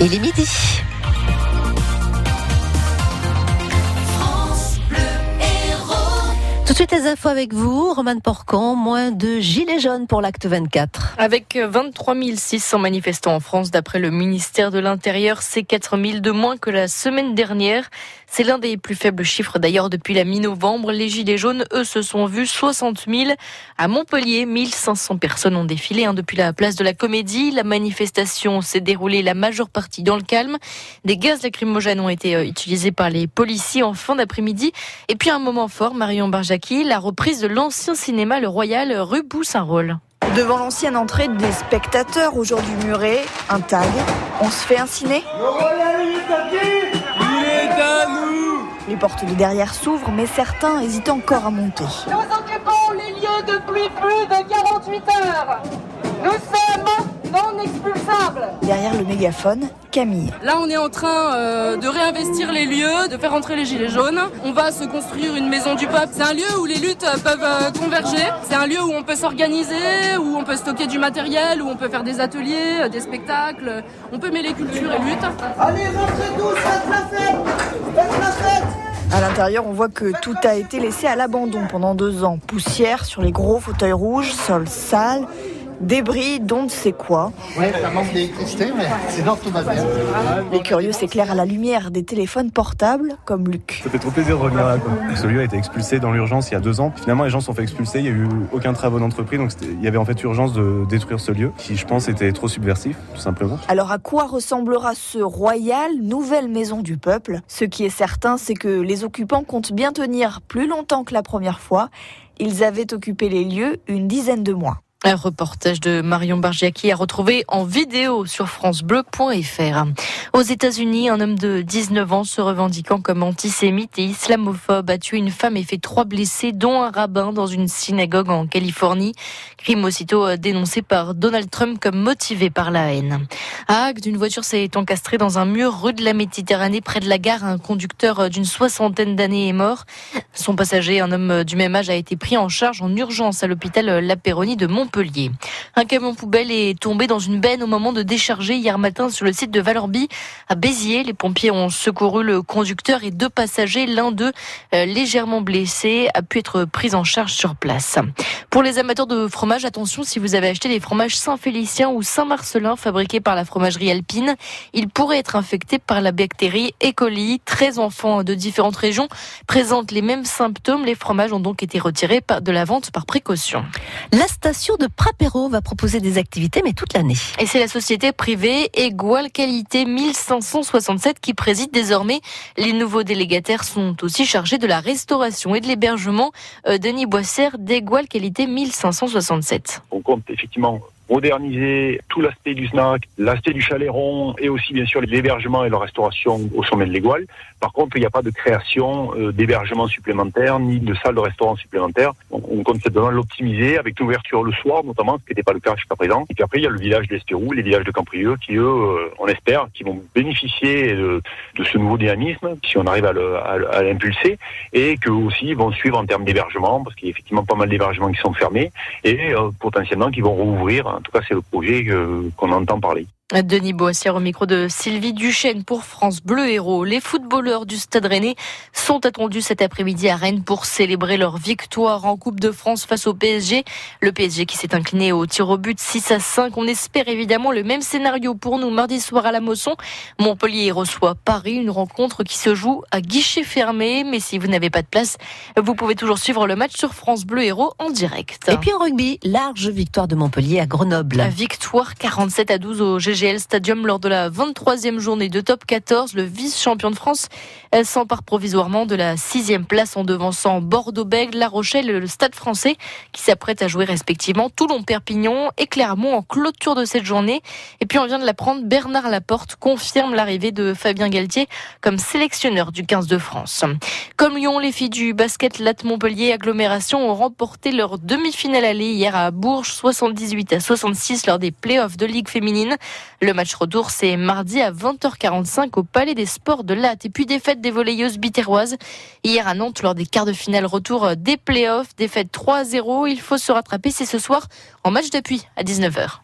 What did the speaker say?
Il est midi. Suite les infos avec vous, Roman Porcan, moins de gilets jaunes pour l'acte 24. Avec 23 600 manifestants en France, d'après le ministère de l'Intérieur, c'est 4 000 de moins que la semaine dernière. C'est l'un des plus faibles chiffres d'ailleurs depuis la mi-novembre. Les gilets jaunes, eux, se sont vus 60 000. À Montpellier, 1500 personnes ont défilé hein, depuis la place de la Comédie. La manifestation s'est déroulée la majeure partie dans le calme. Des gaz lacrymogènes ont été euh, utilisés par les policiers en fin d'après-midi. Et puis un moment fort, Marion La reprise de l'ancien cinéma Le Royal rue Boussaint-Rôle. Devant l'ancienne entrée des spectateurs, aujourd'hui murés, un tag. On se fait un ciné? Les portes de derrière s'ouvrent, mais certains hésitent encore à monter. Nous occupons les lieux depuis plus de 48 heures. Nous sommes non expulsables. Derrière le mégaphone, Camille. Là, on est en train euh, de réinvestir les lieux, de faire entrer les gilets jaunes. On va se construire une maison du peuple. C'est un lieu où les luttes peuvent euh, converger. C'est un lieu où on peut s'organiser, où on peut stocker du matériel, où on peut faire des ateliers, euh, des spectacles. On peut mêler culture et lutte. Allez, rentrez tous, faites la fête Faites la fête À l'intérieur, on voit que tout a été laissé à l'abandon pendant deux ans. Poussière sur les gros fauteuils rouges, sol sale, débris dont ne sait quoi. Ouais, ça manque d'électricité, mais sinon tout va bien. Les curieux s'éclairent à la lumière des téléphones portables, comme Luc. Ça fait trop plaisir de revenir là. Quoi. Ce lieu a été expulsé dans l'urgence il y a deux ans. Finalement, les gens se sont fait expulser. Il n'y a eu aucun travaux d'entreprise. Donc, il y avait en fait urgence de détruire ce lieu qui, je pense, était trop subversif, tout simplement. Alors à quoi ressemblera ce royal, nouvelle maison du peuple? Ce qui est certain, c'est que les occupants comptent bien tenir plus longtemps que la première fois. Ils avaient occupé les lieux une dizaine de mois. Un reportage de Marion Bargiaki à retrouver en vidéo sur francebleu.fr. Aux États-Unis, un homme de 19 ans se revendiquant comme antisémite et islamophobe a tué une femme et fait trois blessés, dont un rabbin dans une synagogue en Californie. Crime aussitôt dénoncé par Donald Trump comme motivé par la haine. À Agde, une voiture s'est encastrée dans un mur rue de la Méditerranée près de la gare. Un conducteur d'une soixantaine d'années est mort. Son passager, un homme du même âge, a été pris en charge en urgence à l'hôpital La Péronie de Montpellier. Un camion poubelle est tombé dans une benne au moment de décharger hier matin sur le site de Valorby à Béziers. Les pompiers ont secouru le conducteur et deux passagers. L'un d'eux, euh, légèrement blessé, a pu être pris en charge sur place. Pour les amateurs de fromage, attention, si vous avez acheté des fromages Saint-Félicien ou Saint-Marcelin fabriqués par la fromagerie alpine, ils pourraient être infectés par la bactérie E. coli. 13 enfants de différentes régions présentent les mêmes symptômes. Les fromages ont donc été retirés de la vente par précaution. La station de Prapéro va proposer des activités, mais toute l'année. Et c'est la société privée Égale Qualité 1567 qui préside désormais. Les nouveaux délégataires sont aussi chargés de la restauration et de l'hébergement. Euh, Denis Boissère d'Égale Qualité 1567. On compte effectivement moderniser tout l'aspect du snack, l'aspect du chalet rond et aussi bien sûr l'hébergement et la restauration au sommet de l'Égoile. Par contre, il n'y a pas de création euh, d'hébergement supplémentaire ni de salle de restaurant supplémentaire. On, compte simplement l'optimiser avec une ouverture le soir notamment, ce qui n'était pas le cas jusqu'à présent. Et puis après, il y a le village d'Espérou, les villages de Camprieux qui eux, euh, on espère, qui vont bénéficier de, de, ce nouveau dynamisme si on arrive à l'impulser et que aussi vont suivre en termes d'hébergement parce qu'il y a effectivement pas mal d'hébergements qui sont fermés et euh, potentiellement qui vont rouvrir en tout cas, c'est le projet qu'on entend parler. Denis Boissière au micro de Sylvie Duchesne pour France Bleu Héros. Les footballeurs du Stade Rennais sont attendus cet après-midi à Rennes pour célébrer leur victoire en Coupe de France face au PSG. Le PSG qui s'est incliné au tir au but 6 à 5. On espère évidemment le même scénario pour nous mardi soir à la Mosson. Montpellier reçoit Paris, une rencontre qui se joue à guichet fermé. Mais si vous n'avez pas de place, vous pouvez toujours suivre le match sur France Bleu Héros en direct. Et puis en rugby, large victoire de Montpellier à Grenoble. La victoire 47 à 12 au GG GL Stadium lors de la 23e journée de top 14. Le vice-champion de France s'empare provisoirement de la sixième place en devançant Bordeaux-Bègles, La Rochelle et le Stade français qui s'apprêtent à jouer respectivement Toulon-Perpignan et Clermont en clôture de cette journée. Et puis on vient de l'apprendre, Bernard Laporte confirme l'arrivée de Fabien Galtier comme sélectionneur du 15 de France. Comme Lyon, les filles du basket Latte Montpellier agglomération ont remporté leur demi-finale aller hier à Bourges 78 à 66 lors des playoffs de Ligue féminine. Le match retour, c'est mardi à 20h45 au Palais des Sports de Latte. Et puis défaite des volleyeuses bitéroises. Hier à Nantes, lors des quarts de finale retour des playoffs, défaite 3-0. Il faut se rattraper, c'est ce soir en match d'appui à 19h.